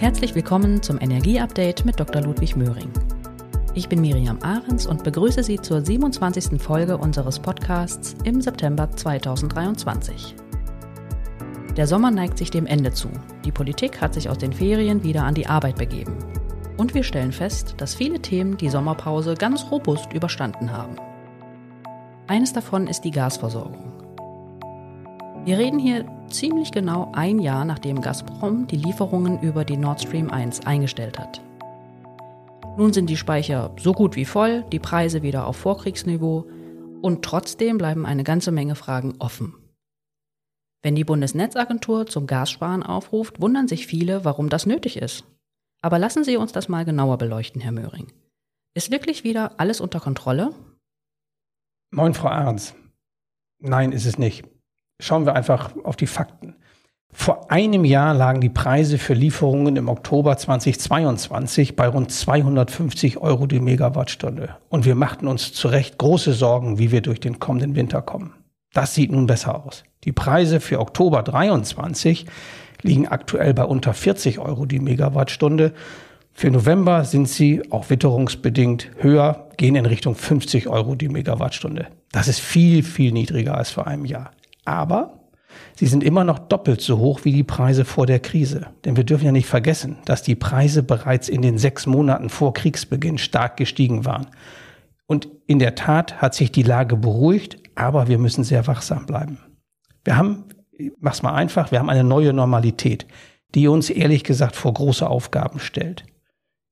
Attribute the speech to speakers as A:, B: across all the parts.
A: Herzlich willkommen zum Energieupdate mit Dr. Ludwig Möhring. Ich bin Miriam Ahrens und begrüße Sie zur 27. Folge unseres Podcasts im September 2023. Der Sommer neigt sich dem Ende zu. Die Politik hat sich aus den Ferien wieder an die Arbeit begeben. Und wir stellen fest, dass viele Themen die Sommerpause ganz robust überstanden haben. Eines davon ist die Gasversorgung. Wir reden hier ziemlich genau ein Jahr, nachdem Gazprom die Lieferungen über die Nord Stream 1 eingestellt hat. Nun sind die Speicher so gut wie voll, die Preise wieder auf Vorkriegsniveau und trotzdem bleiben eine ganze Menge Fragen offen. Wenn die Bundesnetzagentur zum Gassparen aufruft, wundern sich viele, warum das nötig ist. Aber lassen Sie uns das mal genauer beleuchten, Herr Möhring. Ist wirklich wieder alles unter Kontrolle?
B: Moin, Frau Ahrens. Nein, ist es nicht. Schauen wir einfach auf die Fakten. Vor einem Jahr lagen die Preise für Lieferungen im Oktober 2022 bei rund 250 Euro die Megawattstunde. Und wir machten uns zu Recht große Sorgen, wie wir durch den kommenden Winter kommen. Das sieht nun besser aus. Die Preise für Oktober 23 liegen aktuell bei unter 40 Euro die Megawattstunde. Für November sind sie, auch witterungsbedingt, höher, gehen in Richtung 50 Euro die Megawattstunde. Das ist viel, viel niedriger als vor einem Jahr. Aber sie sind immer noch doppelt so hoch wie die Preise vor der Krise. Denn wir dürfen ja nicht vergessen, dass die Preise bereits in den sechs Monaten vor Kriegsbeginn stark gestiegen waren. Und in der Tat hat sich die Lage beruhigt, aber wir müssen sehr wachsam bleiben. Wir haben, mach's mal einfach, wir haben eine neue Normalität, die uns ehrlich gesagt vor große Aufgaben stellt.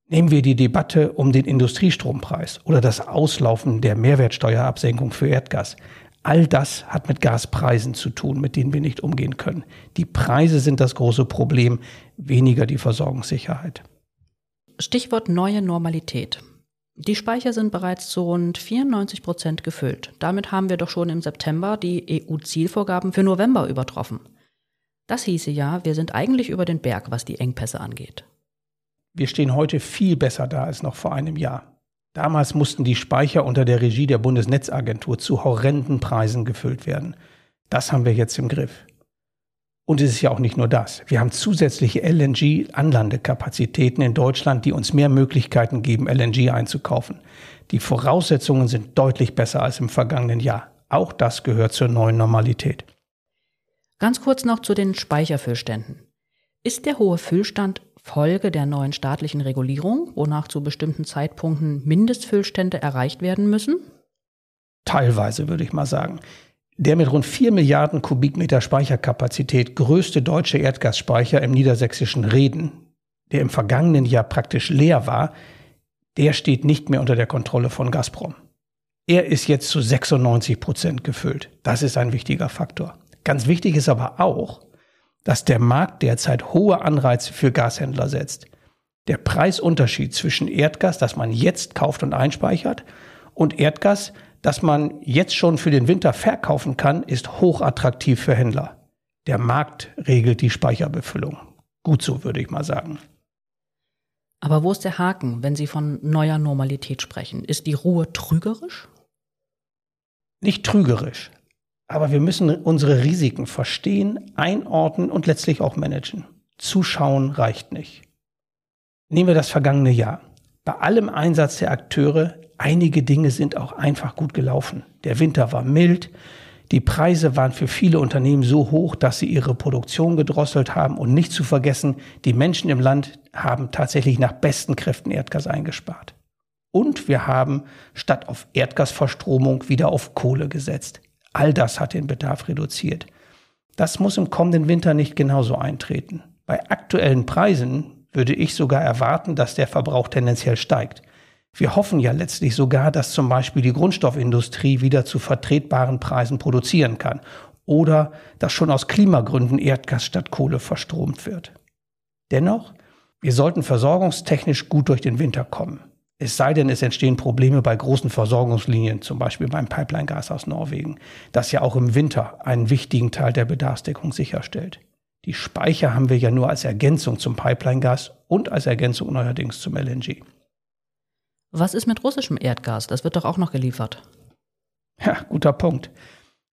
B: Nehmen wir die Debatte um den Industriestrompreis oder das Auslaufen der Mehrwertsteuerabsenkung für Erdgas. All das hat mit Gaspreisen zu tun, mit denen wir nicht umgehen können. Die Preise sind das große Problem, weniger die Versorgungssicherheit.
A: Stichwort neue Normalität. Die Speicher sind bereits zu rund 94 Prozent gefüllt. Damit haben wir doch schon im September die EU-Zielvorgaben für November übertroffen. Das hieße ja, wir sind eigentlich über den Berg, was die Engpässe angeht.
B: Wir stehen heute viel besser da als noch vor einem Jahr. Damals mussten die Speicher unter der Regie der Bundesnetzagentur zu horrenden Preisen gefüllt werden. Das haben wir jetzt im Griff. Und es ist ja auch nicht nur das. Wir haben zusätzliche LNG-Anlandekapazitäten in Deutschland, die uns mehr Möglichkeiten geben, LNG einzukaufen. Die Voraussetzungen sind deutlich besser als im vergangenen Jahr. Auch das gehört zur neuen Normalität.
A: Ganz kurz noch zu den Speicherfüllständen. Ist der hohe Füllstand Folge der neuen staatlichen Regulierung, wonach zu bestimmten Zeitpunkten Mindestfüllstände erreicht werden müssen?
B: Teilweise würde ich mal sagen. Der mit rund 4 Milliarden Kubikmeter Speicherkapazität größte deutsche Erdgasspeicher im niedersächsischen Reden, der im vergangenen Jahr praktisch leer war, der steht nicht mehr unter der Kontrolle von Gazprom. Er ist jetzt zu 96 Prozent gefüllt. Das ist ein wichtiger Faktor. Ganz wichtig ist aber auch, dass der Markt derzeit hohe Anreize für Gashändler setzt. Der Preisunterschied zwischen Erdgas, das man jetzt kauft und einspeichert, und Erdgas, das man jetzt schon für den Winter verkaufen kann, ist hochattraktiv für Händler. Der Markt regelt die Speicherbefüllung. Gut so, würde ich mal sagen.
A: Aber wo ist der Haken, wenn Sie von neuer Normalität sprechen? Ist die Ruhe trügerisch?
B: Nicht trügerisch, aber wir müssen unsere Risiken verstehen, einordnen und letztlich auch managen. Zuschauen reicht nicht. Nehmen wir das vergangene Jahr. Bei allem Einsatz der Akteure, einige Dinge sind auch einfach gut gelaufen. Der Winter war mild, die Preise waren für viele Unternehmen so hoch, dass sie ihre Produktion gedrosselt haben und nicht zu vergessen, die Menschen im Land haben tatsächlich nach besten Kräften Erdgas eingespart. Und wir haben statt auf Erdgasverstromung wieder auf Kohle gesetzt. All das hat den Bedarf reduziert. Das muss im kommenden Winter nicht genauso eintreten. Bei aktuellen Preisen würde ich sogar erwarten, dass der Verbrauch tendenziell steigt. Wir hoffen ja letztlich sogar, dass zum Beispiel die Grundstoffindustrie wieder zu vertretbaren Preisen produzieren kann oder dass schon aus Klimagründen Erdgas statt Kohle verstromt wird. Dennoch, wir sollten versorgungstechnisch gut durch den Winter kommen. Es sei denn, es entstehen Probleme bei großen Versorgungslinien, zum Beispiel beim Pipeline-Gas aus Norwegen, das ja auch im Winter einen wichtigen Teil der Bedarfsdeckung sicherstellt. Die Speicher haben wir ja nur als Ergänzung zum Pipeline-Gas und als Ergänzung neuerdings zum LNG.
A: Was ist mit russischem Erdgas? Das wird doch auch noch geliefert.
B: Ja, guter Punkt.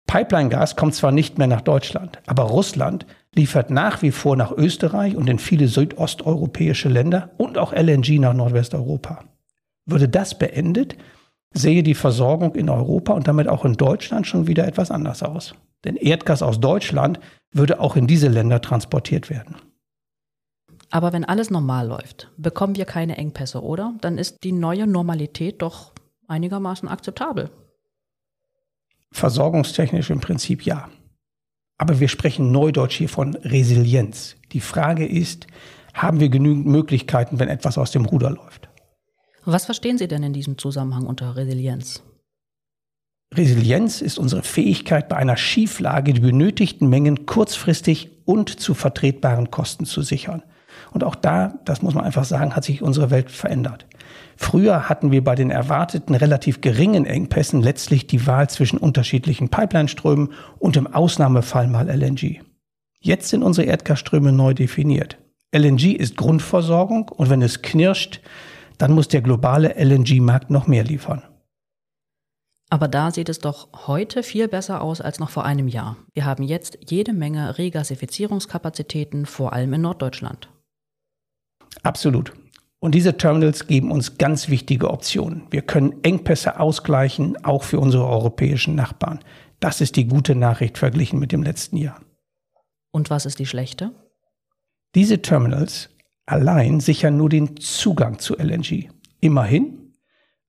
B: Pipeline-Gas kommt zwar nicht mehr nach Deutschland, aber Russland liefert nach wie vor nach Österreich und in viele südosteuropäische Länder und auch LNG nach Nordwesteuropa. Würde das beendet, sehe die Versorgung in Europa und damit auch in Deutschland schon wieder etwas anders aus. Denn Erdgas aus Deutschland würde auch in diese Länder transportiert werden.
A: Aber wenn alles normal läuft, bekommen wir keine Engpässe, oder? Dann ist die neue Normalität doch einigermaßen akzeptabel.
B: Versorgungstechnisch im Prinzip ja. Aber wir sprechen neudeutsch hier von Resilienz. Die Frage ist, haben wir genügend Möglichkeiten, wenn etwas aus dem Ruder läuft?
A: Was verstehen Sie denn in diesem Zusammenhang unter Resilienz?
B: Resilienz ist unsere Fähigkeit, bei einer Schieflage die benötigten Mengen kurzfristig und zu vertretbaren Kosten zu sichern. Und auch da, das muss man einfach sagen, hat sich unsere Welt verändert. Früher hatten wir bei den erwarteten relativ geringen Engpässen letztlich die Wahl zwischen unterschiedlichen Pipeline-Strömen und im Ausnahmefall mal LNG. Jetzt sind unsere Erdgasströme neu definiert. LNG ist Grundversorgung und wenn es knirscht, dann muss der globale LNG-Markt noch mehr liefern.
A: Aber da sieht es doch heute viel besser aus als noch vor einem Jahr. Wir haben jetzt jede Menge Regasifizierungskapazitäten, vor allem in Norddeutschland.
B: Absolut. Und diese Terminals geben uns ganz wichtige Optionen. Wir können Engpässe ausgleichen, auch für unsere europäischen Nachbarn. Das ist die gute Nachricht verglichen mit dem letzten Jahr.
A: Und was ist die schlechte?
B: Diese Terminals allein sichern nur den Zugang zu LNG. Immerhin,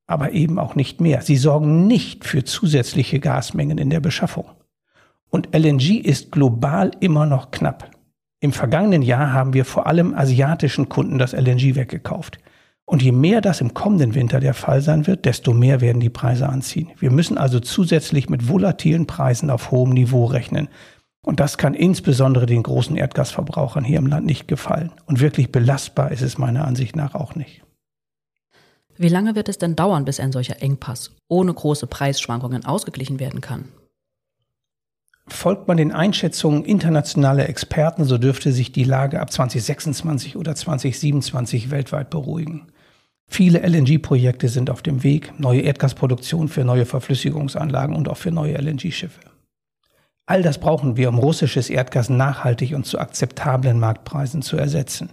B: aber eben auch nicht mehr. Sie sorgen nicht für zusätzliche Gasmengen in der Beschaffung. Und LNG ist global immer noch knapp. Im vergangenen Jahr haben wir vor allem asiatischen Kunden das LNG weggekauft. Und je mehr das im kommenden Winter der Fall sein wird, desto mehr werden die Preise anziehen. Wir müssen also zusätzlich mit volatilen Preisen auf hohem Niveau rechnen. Und das kann insbesondere den großen Erdgasverbrauchern hier im Land nicht gefallen. Und wirklich belastbar ist es meiner Ansicht nach auch nicht.
A: Wie lange wird es denn dauern, bis ein solcher Engpass ohne große Preisschwankungen ausgeglichen werden kann?
B: Folgt man den Einschätzungen internationaler Experten, so dürfte sich die Lage ab 2026 oder 2027 weltweit beruhigen. Viele LNG-Projekte sind auf dem Weg, neue Erdgasproduktion für neue Verflüssigungsanlagen und auch für neue LNG-Schiffe. All das brauchen wir, um russisches Erdgas nachhaltig und zu akzeptablen Marktpreisen zu ersetzen.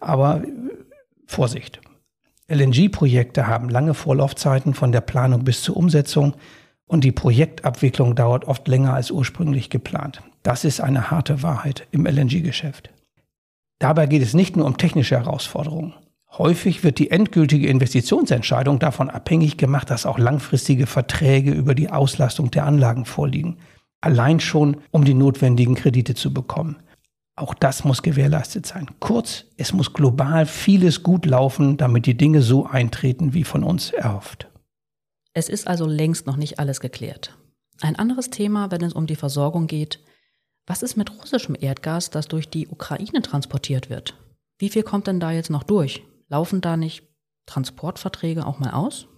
B: Aber Vorsicht. LNG-Projekte haben lange Vorlaufzeiten von der Planung bis zur Umsetzung und die Projektabwicklung dauert oft länger als ursprünglich geplant. Das ist eine harte Wahrheit im LNG-Geschäft. Dabei geht es nicht nur um technische Herausforderungen. Häufig wird die endgültige Investitionsentscheidung davon abhängig gemacht, dass auch langfristige Verträge über die Auslastung der Anlagen vorliegen. Allein schon, um die notwendigen Kredite zu bekommen. Auch das muss gewährleistet sein. Kurz, es muss global vieles gut laufen, damit die Dinge so eintreten, wie von uns erhofft.
A: Es ist also längst noch nicht alles geklärt. Ein anderes Thema, wenn es um die Versorgung geht, was ist mit russischem Erdgas, das durch die Ukraine transportiert wird? Wie viel kommt denn da jetzt noch durch? Laufen da nicht Transportverträge auch mal aus?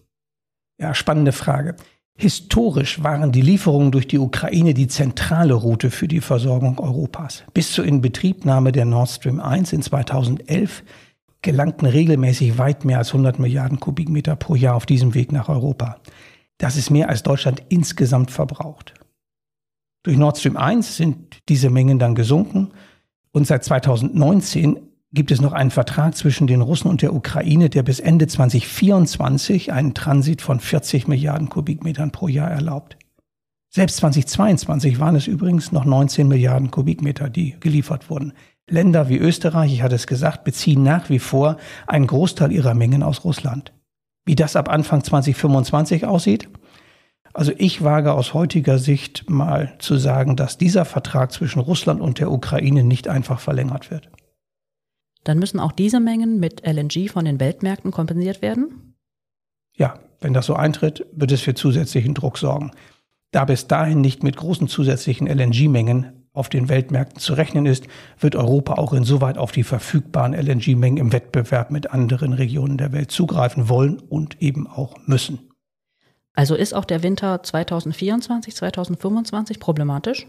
B: Ja, spannende Frage. Historisch waren die Lieferungen durch die Ukraine die zentrale Route für die Versorgung Europas. Bis zur Inbetriebnahme der Nord Stream 1 in 2011 gelangten regelmäßig weit mehr als 100 Milliarden Kubikmeter pro Jahr auf diesem Weg nach Europa. Das ist mehr als Deutschland insgesamt verbraucht. Durch Nord Stream 1 sind diese Mengen dann gesunken und seit 2019 gibt es noch einen Vertrag zwischen den Russen und der Ukraine, der bis Ende 2024 einen Transit von 40 Milliarden Kubikmetern pro Jahr erlaubt. Selbst 2022 waren es übrigens noch 19 Milliarden Kubikmeter, die geliefert wurden. Länder wie Österreich, ich hatte es gesagt, beziehen nach wie vor einen Großteil ihrer Mengen aus Russland. Wie das ab Anfang 2025 aussieht? Also ich wage aus heutiger Sicht mal zu sagen, dass dieser Vertrag zwischen Russland und der Ukraine nicht einfach verlängert wird.
A: Dann müssen auch diese Mengen mit LNG von den Weltmärkten kompensiert werden?
B: Ja, wenn das so eintritt, wird es für zusätzlichen Druck sorgen. Da bis dahin nicht mit großen zusätzlichen LNG-Mengen auf den Weltmärkten zu rechnen ist, wird Europa auch insoweit auf die verfügbaren LNG-Mengen im Wettbewerb mit anderen Regionen der Welt zugreifen wollen und eben auch müssen.
A: Also ist auch der Winter 2024, 2025 problematisch?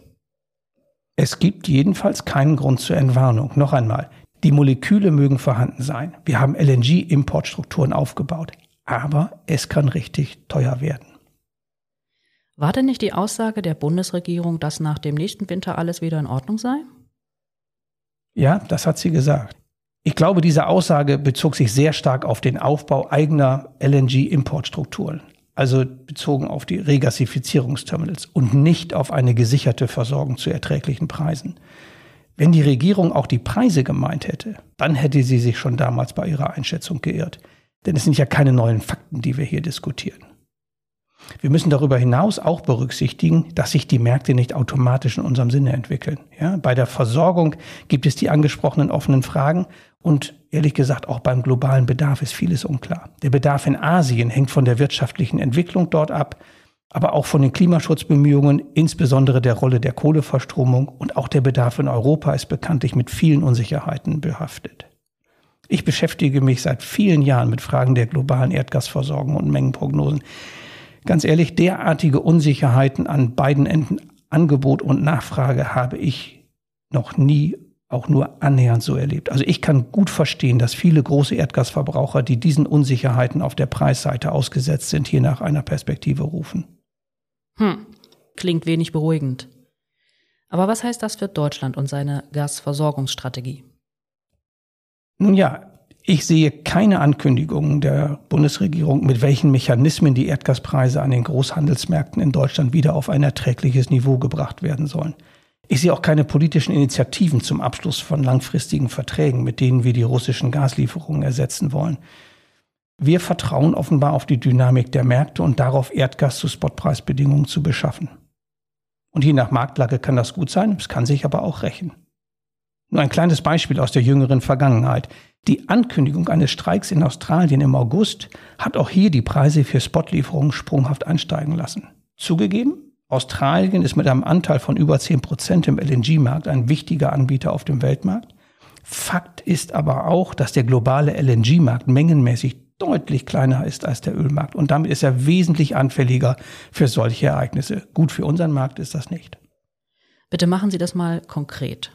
B: Es gibt jedenfalls keinen Grund zur Entwarnung. Noch einmal, die Moleküle mögen vorhanden sein. Wir haben LNG-Importstrukturen aufgebaut. Aber es kann richtig teuer werden.
A: War denn nicht die Aussage der Bundesregierung, dass nach dem nächsten Winter alles wieder in Ordnung sei?
B: Ja, das hat sie gesagt. Ich glaube, diese Aussage bezog sich sehr stark auf den Aufbau eigener LNG-Importstrukturen, also bezogen auf die Regasifizierungsterminals und nicht auf eine gesicherte Versorgung zu erträglichen Preisen. Wenn die Regierung auch die Preise gemeint hätte, dann hätte sie sich schon damals bei ihrer Einschätzung geirrt. Denn es sind ja keine neuen Fakten, die wir hier diskutieren. Wir müssen darüber hinaus auch berücksichtigen, dass sich die Märkte nicht automatisch in unserem Sinne entwickeln. Ja, bei der Versorgung gibt es die angesprochenen offenen Fragen und ehrlich gesagt auch beim globalen Bedarf ist vieles unklar. Der Bedarf in Asien hängt von der wirtschaftlichen Entwicklung dort ab, aber auch von den Klimaschutzbemühungen, insbesondere der Rolle der Kohleverstromung und auch der Bedarf in Europa ist bekanntlich mit vielen Unsicherheiten behaftet. Ich beschäftige mich seit vielen Jahren mit Fragen der globalen Erdgasversorgung und Mengenprognosen. Ganz ehrlich, derartige Unsicherheiten an beiden Enden Angebot und Nachfrage habe ich noch nie auch nur annähernd so erlebt. Also ich kann gut verstehen, dass viele große Erdgasverbraucher, die diesen Unsicherheiten auf der Preisseite ausgesetzt sind, hier nach einer Perspektive rufen.
A: Hm, klingt wenig beruhigend. Aber was heißt das für Deutschland und seine Gasversorgungsstrategie?
B: Nun ja, ich sehe keine Ankündigungen der Bundesregierung, mit welchen Mechanismen die Erdgaspreise an den Großhandelsmärkten in Deutschland wieder auf ein erträgliches Niveau gebracht werden sollen. Ich sehe auch keine politischen Initiativen zum Abschluss von langfristigen Verträgen, mit denen wir die russischen Gaslieferungen ersetzen wollen. Wir vertrauen offenbar auf die Dynamik der Märkte und darauf, Erdgas zu Spotpreisbedingungen zu beschaffen. Und je nach Marktlage kann das gut sein, es kann sich aber auch rächen. Nur ein kleines Beispiel aus der jüngeren Vergangenheit. Die Ankündigung eines Streiks in Australien im August hat auch hier die Preise für Spotlieferungen sprunghaft ansteigen lassen. Zugegeben, Australien ist mit einem Anteil von über 10 Prozent im LNG-Markt ein wichtiger Anbieter auf dem Weltmarkt. Fakt ist aber auch, dass der globale LNG-Markt mengenmäßig deutlich kleiner ist als der Ölmarkt und damit ist er wesentlich anfälliger für solche Ereignisse. Gut für unseren Markt ist das nicht.
A: Bitte machen Sie das mal konkret.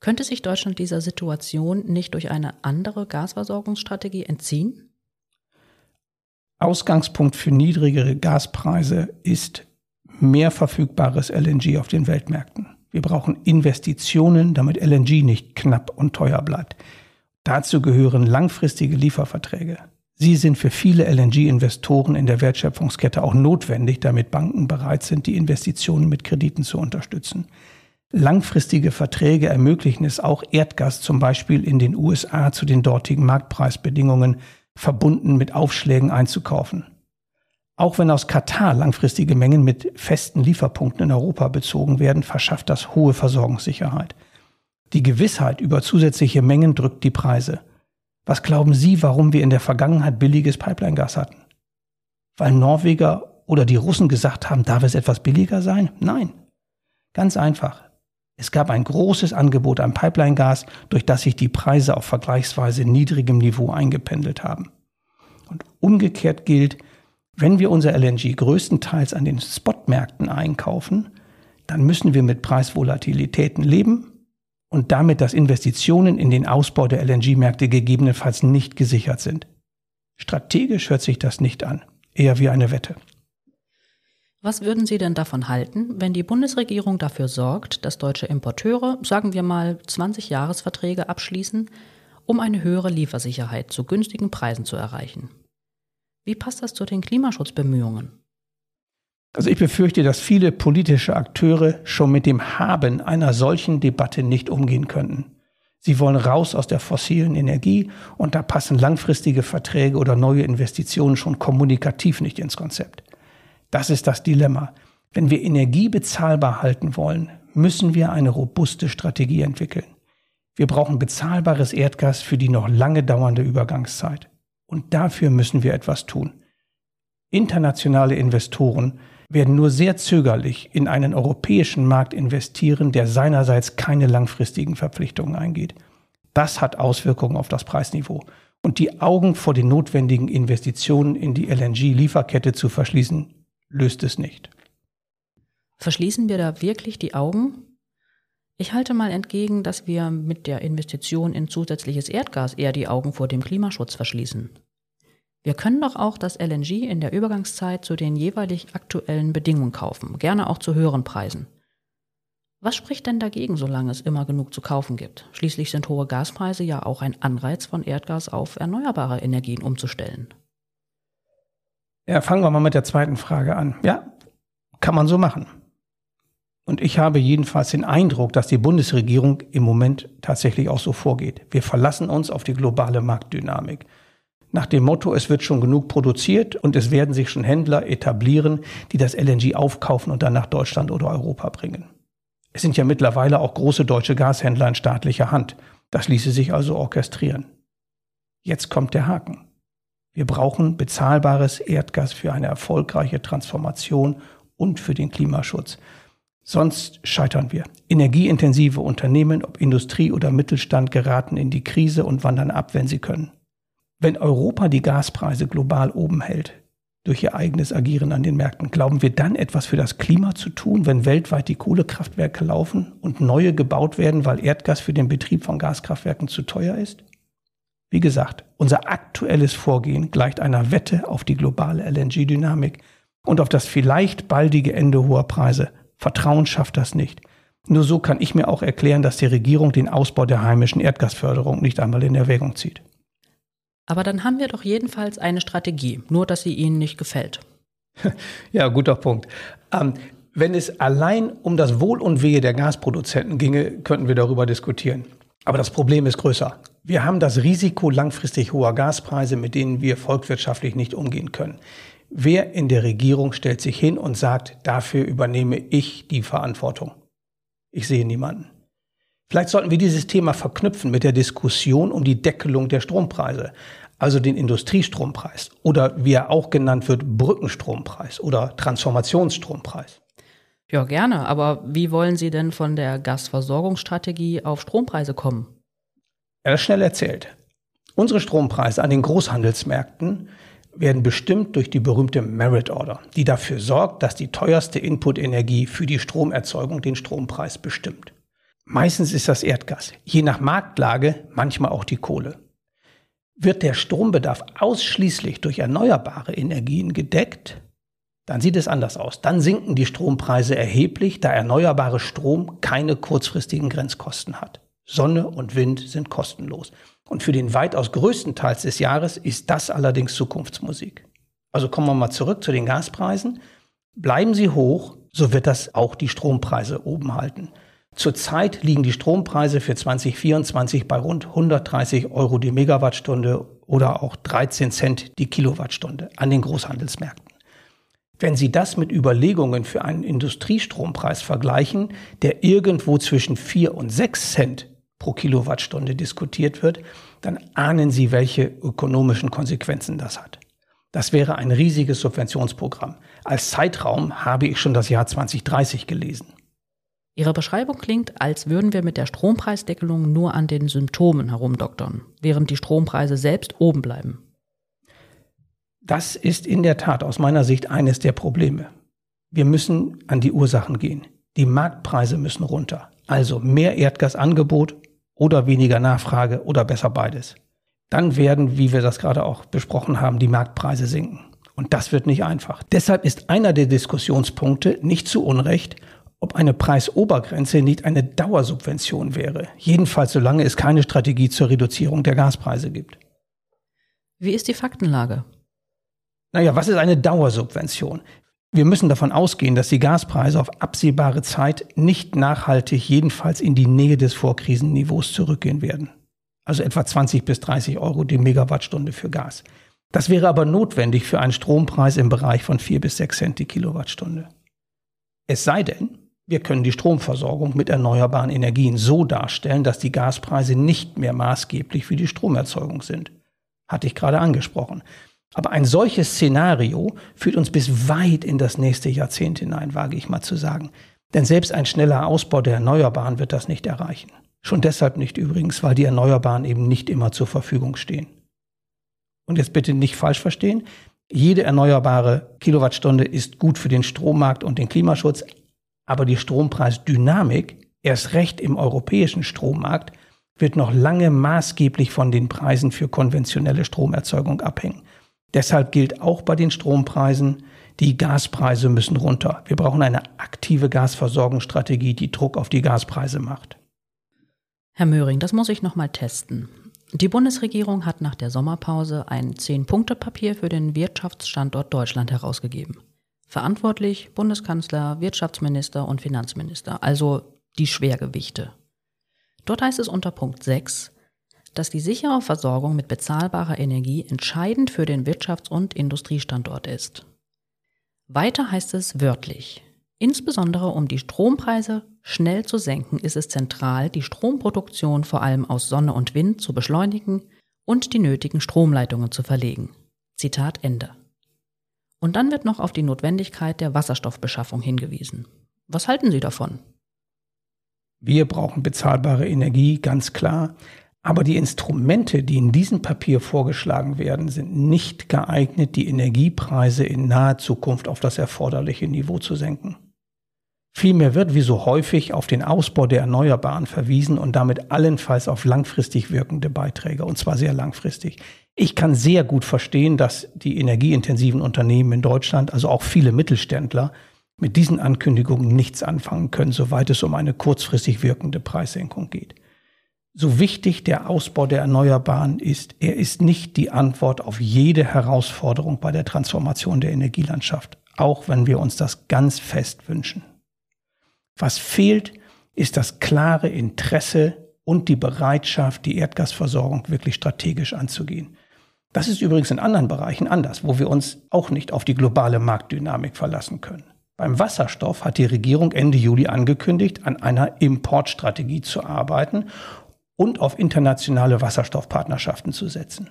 A: Könnte sich Deutschland dieser Situation nicht durch eine andere Gasversorgungsstrategie entziehen?
B: Ausgangspunkt für niedrigere Gaspreise ist mehr verfügbares LNG auf den Weltmärkten. Wir brauchen Investitionen, damit LNG nicht knapp und teuer bleibt. Dazu gehören langfristige Lieferverträge. Sie sind für viele LNG-Investoren in der Wertschöpfungskette auch notwendig, damit Banken bereit sind, die Investitionen mit Krediten zu unterstützen. Langfristige Verträge ermöglichen es auch, Erdgas zum Beispiel in den USA zu den dortigen Marktpreisbedingungen verbunden mit Aufschlägen einzukaufen. Auch wenn aus Katar langfristige Mengen mit festen Lieferpunkten in Europa bezogen werden, verschafft das hohe Versorgungssicherheit. Die Gewissheit über zusätzliche Mengen drückt die Preise. Was glauben Sie, warum wir in der Vergangenheit billiges Pipeline-Gas hatten? Weil Norweger oder die Russen gesagt haben, darf es etwas billiger sein? Nein. Ganz einfach. Es gab ein großes Angebot an Pipeline-Gas, durch das sich die Preise auf vergleichsweise niedrigem Niveau eingependelt haben. Und umgekehrt gilt, wenn wir unser LNG größtenteils an den Spotmärkten einkaufen, dann müssen wir mit Preisvolatilitäten leben und damit, dass Investitionen in den Ausbau der LNG-Märkte gegebenenfalls nicht gesichert sind. Strategisch hört sich das nicht an, eher wie eine Wette.
A: Was würden Sie denn davon halten, wenn die Bundesregierung dafür sorgt, dass deutsche Importeure, sagen wir mal, 20 Jahresverträge abschließen, um eine höhere Liefersicherheit zu günstigen Preisen zu erreichen? Wie passt das zu den Klimaschutzbemühungen?
B: Also ich befürchte, dass viele politische Akteure schon mit dem Haben einer solchen Debatte nicht umgehen könnten. Sie wollen raus aus der fossilen Energie und da passen langfristige Verträge oder neue Investitionen schon kommunikativ nicht ins Konzept. Das ist das Dilemma. Wenn wir Energie bezahlbar halten wollen, müssen wir eine robuste Strategie entwickeln. Wir brauchen bezahlbares Erdgas für die noch lange dauernde Übergangszeit. Und dafür müssen wir etwas tun. Internationale Investoren werden nur sehr zögerlich in einen europäischen Markt investieren, der seinerseits keine langfristigen Verpflichtungen eingeht. Das hat Auswirkungen auf das Preisniveau. Und die Augen vor den notwendigen Investitionen in die LNG-Lieferkette zu verschließen, löst es nicht.
A: Verschließen wir da wirklich die Augen? Ich halte mal entgegen, dass wir mit der Investition in zusätzliches Erdgas eher die Augen vor dem Klimaschutz verschließen. Wir können doch auch das LNG in der Übergangszeit zu den jeweilig aktuellen Bedingungen kaufen, gerne auch zu höheren Preisen. Was spricht denn dagegen, solange es immer genug zu kaufen gibt? Schließlich sind hohe Gaspreise ja auch ein Anreiz, von Erdgas auf erneuerbare Energien umzustellen.
B: Ja, fangen wir mal mit der zweiten Frage an. Ja, kann man so machen. Und ich habe jedenfalls den Eindruck, dass die Bundesregierung im Moment tatsächlich auch so vorgeht. Wir verlassen uns auf die globale Marktdynamik. Nach dem Motto, es wird schon genug produziert und es werden sich schon Händler etablieren, die das LNG aufkaufen und dann nach Deutschland oder Europa bringen. Es sind ja mittlerweile auch große deutsche Gashändler in staatlicher Hand. Das ließe sich also orchestrieren. Jetzt kommt der Haken. Wir brauchen bezahlbares Erdgas für eine erfolgreiche Transformation und für den Klimaschutz. Sonst scheitern wir. Energieintensive Unternehmen, ob Industrie oder Mittelstand, geraten in die Krise und wandern ab, wenn sie können. Wenn Europa die Gaspreise global oben hält, durch ihr eigenes Agieren an den Märkten, glauben wir dann etwas für das Klima zu tun, wenn weltweit die Kohlekraftwerke laufen und neue gebaut werden, weil Erdgas für den Betrieb von Gaskraftwerken zu teuer ist? Wie gesagt, unser aktuelles Vorgehen gleicht einer Wette auf die globale LNG-Dynamik und auf das vielleicht baldige Ende hoher Preise. Vertrauen schafft das nicht. Nur so kann ich mir auch erklären, dass die Regierung den Ausbau der heimischen Erdgasförderung nicht einmal in Erwägung zieht.
A: Aber dann haben wir doch jedenfalls eine Strategie, nur dass sie Ihnen nicht gefällt.
B: Ja, guter Punkt. Ähm, wenn es allein um das Wohl und Wehe der Gasproduzenten ginge, könnten wir darüber diskutieren. Aber das Problem ist größer. Wir haben das Risiko langfristig hoher Gaspreise, mit denen wir volkswirtschaftlich nicht umgehen können. Wer in der Regierung stellt sich hin und sagt, dafür übernehme ich die Verantwortung? Ich sehe niemanden. Vielleicht sollten wir dieses Thema verknüpfen mit der Diskussion um die Deckelung der Strompreise, also den Industriestrompreis oder wie er auch genannt wird, Brückenstrompreis oder Transformationsstrompreis.
A: Ja, gerne, aber wie wollen Sie denn von der Gasversorgungsstrategie auf Strompreise kommen?
B: Er ist schnell erzählt. Unsere Strompreise an den Großhandelsmärkten werden bestimmt durch die berühmte Merit Order, die dafür sorgt, dass die teuerste Inputenergie für die Stromerzeugung den Strompreis bestimmt. Meistens ist das Erdgas, je nach Marktlage manchmal auch die Kohle. Wird der Strombedarf ausschließlich durch erneuerbare Energien gedeckt, dann sieht es anders aus. Dann sinken die Strompreise erheblich, da erneuerbare Strom keine kurzfristigen Grenzkosten hat. Sonne und Wind sind kostenlos. Und für den weitaus größten Teil des Jahres ist das allerdings Zukunftsmusik. Also kommen wir mal zurück zu den Gaspreisen. Bleiben sie hoch, so wird das auch die Strompreise oben halten. Zurzeit liegen die Strompreise für 2024 bei rund 130 Euro die Megawattstunde oder auch 13 Cent die Kilowattstunde an den Großhandelsmärkten. Wenn Sie das mit Überlegungen für einen Industriestrompreis vergleichen, der irgendwo zwischen 4 und 6 Cent pro Kilowattstunde diskutiert wird, dann ahnen Sie, welche ökonomischen Konsequenzen das hat. Das wäre ein riesiges Subventionsprogramm. Als Zeitraum habe ich schon das Jahr 2030 gelesen.
A: Ihre Beschreibung klingt, als würden wir mit der Strompreisdeckelung nur an den Symptomen herumdoktern, während die Strompreise selbst oben bleiben.
B: Das ist in der Tat aus meiner Sicht eines der Probleme. Wir müssen an die Ursachen gehen. Die Marktpreise müssen runter. Also mehr Erdgasangebot oder weniger Nachfrage oder besser beides. Dann werden, wie wir das gerade auch besprochen haben, die Marktpreise sinken. Und das wird nicht einfach. Deshalb ist einer der Diskussionspunkte nicht zu Unrecht, ob eine Preisobergrenze nicht eine Dauersubvention wäre. Jedenfalls solange es keine Strategie zur Reduzierung der Gaspreise gibt.
A: Wie ist die Faktenlage?
B: Naja, was ist eine Dauersubvention? Wir müssen davon ausgehen, dass die Gaspreise auf absehbare Zeit nicht nachhaltig jedenfalls in die Nähe des Vorkrisenniveaus zurückgehen werden. Also etwa 20 bis 30 Euro die Megawattstunde für Gas. Das wäre aber notwendig für einen Strompreis im Bereich von 4 bis 6 Cent die Kilowattstunde. Es sei denn, wir können die Stromversorgung mit erneuerbaren Energien so darstellen, dass die Gaspreise nicht mehr maßgeblich für die Stromerzeugung sind. Hatte ich gerade angesprochen. Aber ein solches Szenario führt uns bis weit in das nächste Jahrzehnt hinein, wage ich mal zu sagen. Denn selbst ein schneller Ausbau der Erneuerbaren wird das nicht erreichen. Schon deshalb nicht übrigens, weil die Erneuerbaren eben nicht immer zur Verfügung stehen. Und jetzt bitte nicht falsch verstehen. Jede erneuerbare Kilowattstunde ist gut für den Strommarkt und den Klimaschutz, aber die Strompreisdynamik, erst recht im europäischen Strommarkt, wird noch lange maßgeblich von den Preisen für konventionelle Stromerzeugung abhängen. Deshalb gilt auch bei den Strompreisen, Die Gaspreise müssen runter. Wir brauchen eine aktive Gasversorgungsstrategie, die Druck auf die Gaspreise macht.
A: Herr Möhring, das muss ich nochmal testen. Die Bundesregierung hat nach der Sommerpause ein Zehn-Punkte-Papier für den Wirtschaftsstandort Deutschland herausgegeben. Verantwortlich Bundeskanzler, Wirtschaftsminister und Finanzminister, also die Schwergewichte. Dort heißt es unter Punkt 6, dass die sichere Versorgung mit bezahlbarer Energie entscheidend für den Wirtschafts- und Industriestandort ist. Weiter heißt es wörtlich, insbesondere um die Strompreise schnell zu senken, ist es zentral, die Stromproduktion vor allem aus Sonne und Wind zu beschleunigen und die nötigen Stromleitungen zu verlegen. Zitat Ende. Und dann wird noch auf die Notwendigkeit der Wasserstoffbeschaffung hingewiesen. Was halten Sie davon?
B: Wir brauchen bezahlbare Energie, ganz klar. Aber die Instrumente, die in diesem Papier vorgeschlagen werden, sind nicht geeignet, die Energiepreise in naher Zukunft auf das erforderliche Niveau zu senken. Vielmehr wird wie so häufig auf den Ausbau der Erneuerbaren verwiesen und damit allenfalls auf langfristig wirkende Beiträge, und zwar sehr langfristig. Ich kann sehr gut verstehen, dass die energieintensiven Unternehmen in Deutschland, also auch viele Mittelständler, mit diesen Ankündigungen nichts anfangen können, soweit es um eine kurzfristig wirkende Preissenkung geht. So wichtig der Ausbau der Erneuerbaren ist, er ist nicht die Antwort auf jede Herausforderung bei der Transformation der Energielandschaft, auch wenn wir uns das ganz fest wünschen. Was fehlt, ist das klare Interesse und die Bereitschaft, die Erdgasversorgung wirklich strategisch anzugehen. Das ist übrigens in anderen Bereichen anders, wo wir uns auch nicht auf die globale Marktdynamik verlassen können. Beim Wasserstoff hat die Regierung Ende Juli angekündigt, an einer Importstrategie zu arbeiten und auf internationale Wasserstoffpartnerschaften zu setzen.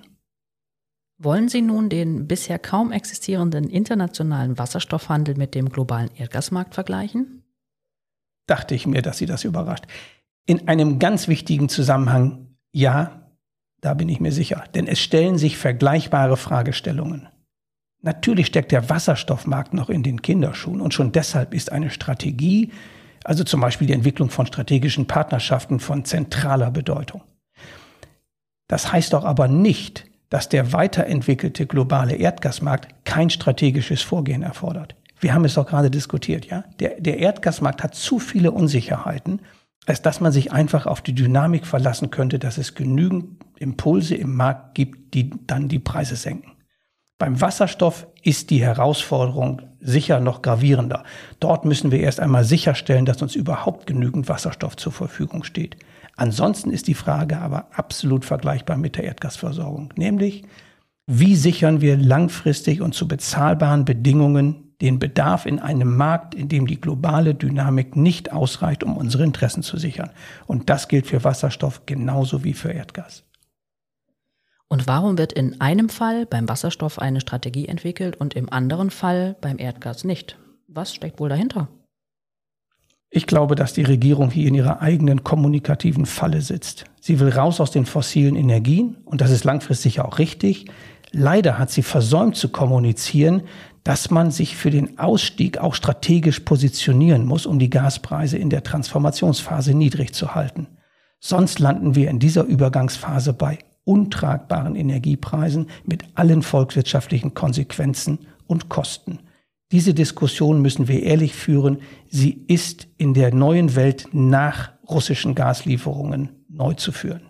A: Wollen Sie nun den bisher kaum existierenden internationalen Wasserstoffhandel mit dem globalen Erdgasmarkt vergleichen?
B: Dachte ich mir, dass Sie das überrascht. In einem ganz wichtigen Zusammenhang, ja, da bin ich mir sicher, denn es stellen sich vergleichbare Fragestellungen. Natürlich steckt der Wasserstoffmarkt noch in den Kinderschuhen und schon deshalb ist eine Strategie, also zum Beispiel die Entwicklung von strategischen Partnerschaften von zentraler Bedeutung. Das heißt doch aber nicht, dass der weiterentwickelte globale Erdgasmarkt kein strategisches Vorgehen erfordert. Wir haben es doch gerade diskutiert, ja? Der, der Erdgasmarkt hat zu viele Unsicherheiten, als dass man sich einfach auf die Dynamik verlassen könnte, dass es genügend Impulse im Markt gibt, die dann die Preise senken. Beim Wasserstoff ist die Herausforderung sicher noch gravierender. Dort müssen wir erst einmal sicherstellen, dass uns überhaupt genügend Wasserstoff zur Verfügung steht. Ansonsten ist die Frage aber absolut vergleichbar mit der Erdgasversorgung, nämlich wie sichern wir langfristig und zu bezahlbaren Bedingungen den Bedarf in einem Markt, in dem die globale Dynamik nicht ausreicht, um unsere Interessen zu sichern. Und das gilt für Wasserstoff genauso wie für Erdgas.
A: Und warum wird in einem Fall beim Wasserstoff eine Strategie entwickelt und im anderen Fall beim Erdgas nicht? Was steckt wohl dahinter?
B: Ich glaube, dass die Regierung hier in ihrer eigenen kommunikativen Falle sitzt. Sie will raus aus den fossilen Energien und das ist langfristig auch richtig. Leider hat sie versäumt zu kommunizieren, dass man sich für den Ausstieg auch strategisch positionieren muss, um die Gaspreise in der Transformationsphase niedrig zu halten. Sonst landen wir in dieser Übergangsphase bei untragbaren Energiepreisen mit allen volkswirtschaftlichen Konsequenzen und Kosten. Diese Diskussion müssen wir ehrlich führen. Sie ist in der neuen Welt nach russischen Gaslieferungen neu zu führen.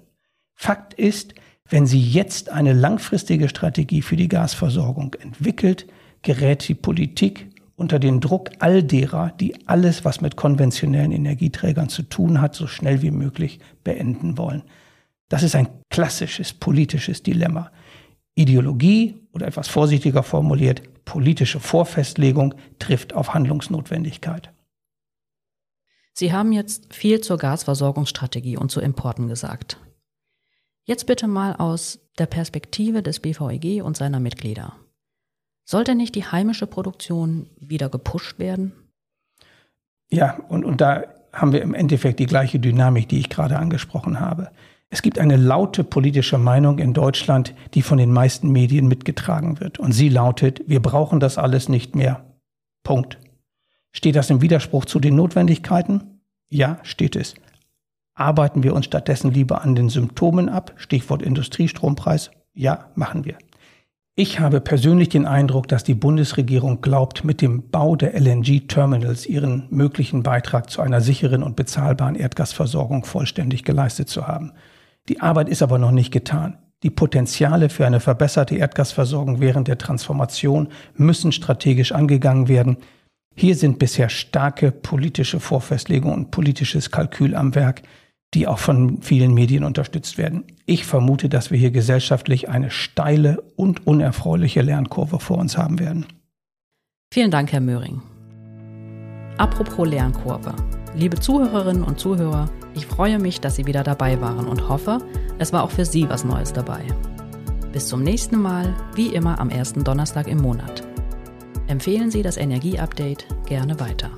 B: Fakt ist, wenn sie jetzt eine langfristige Strategie für die Gasversorgung entwickelt, gerät die Politik unter den Druck all derer, die alles, was mit konventionellen Energieträgern zu tun hat, so schnell wie möglich beenden wollen. Das ist ein klassisches politisches Dilemma. Ideologie oder etwas vorsichtiger formuliert, politische Vorfestlegung trifft auf Handlungsnotwendigkeit.
A: Sie haben jetzt viel zur Gasversorgungsstrategie und zu Importen gesagt. Jetzt bitte mal aus der Perspektive des BVEG und seiner Mitglieder. Sollte nicht die heimische Produktion wieder gepusht werden?
B: Ja, und, und da haben wir im Endeffekt die gleiche Dynamik, die ich gerade angesprochen habe. Es gibt eine laute politische Meinung in Deutschland, die von den meisten Medien mitgetragen wird. Und sie lautet, wir brauchen das alles nicht mehr. Punkt. Steht das im Widerspruch zu den Notwendigkeiten? Ja, steht es. Arbeiten wir uns stattdessen lieber an den Symptomen ab? Stichwort Industriestrompreis? Ja, machen wir. Ich habe persönlich den Eindruck, dass die Bundesregierung glaubt, mit dem Bau der LNG-Terminals ihren möglichen Beitrag zu einer sicheren und bezahlbaren Erdgasversorgung vollständig geleistet zu haben. Die Arbeit ist aber noch nicht getan. Die Potenziale für eine verbesserte Erdgasversorgung während der Transformation müssen strategisch angegangen werden. Hier sind bisher starke politische Vorfestlegungen und politisches Kalkül am Werk die auch von vielen Medien unterstützt werden. Ich vermute, dass wir hier gesellschaftlich eine steile und unerfreuliche Lernkurve vor uns haben werden.
A: Vielen Dank, Herr Möhring. Apropos Lernkurve. Liebe Zuhörerinnen und Zuhörer, ich freue mich, dass Sie wieder dabei waren und hoffe, es war auch für Sie was Neues dabei. Bis zum nächsten Mal, wie immer am ersten Donnerstag im Monat. Empfehlen Sie das Energieupdate gerne weiter.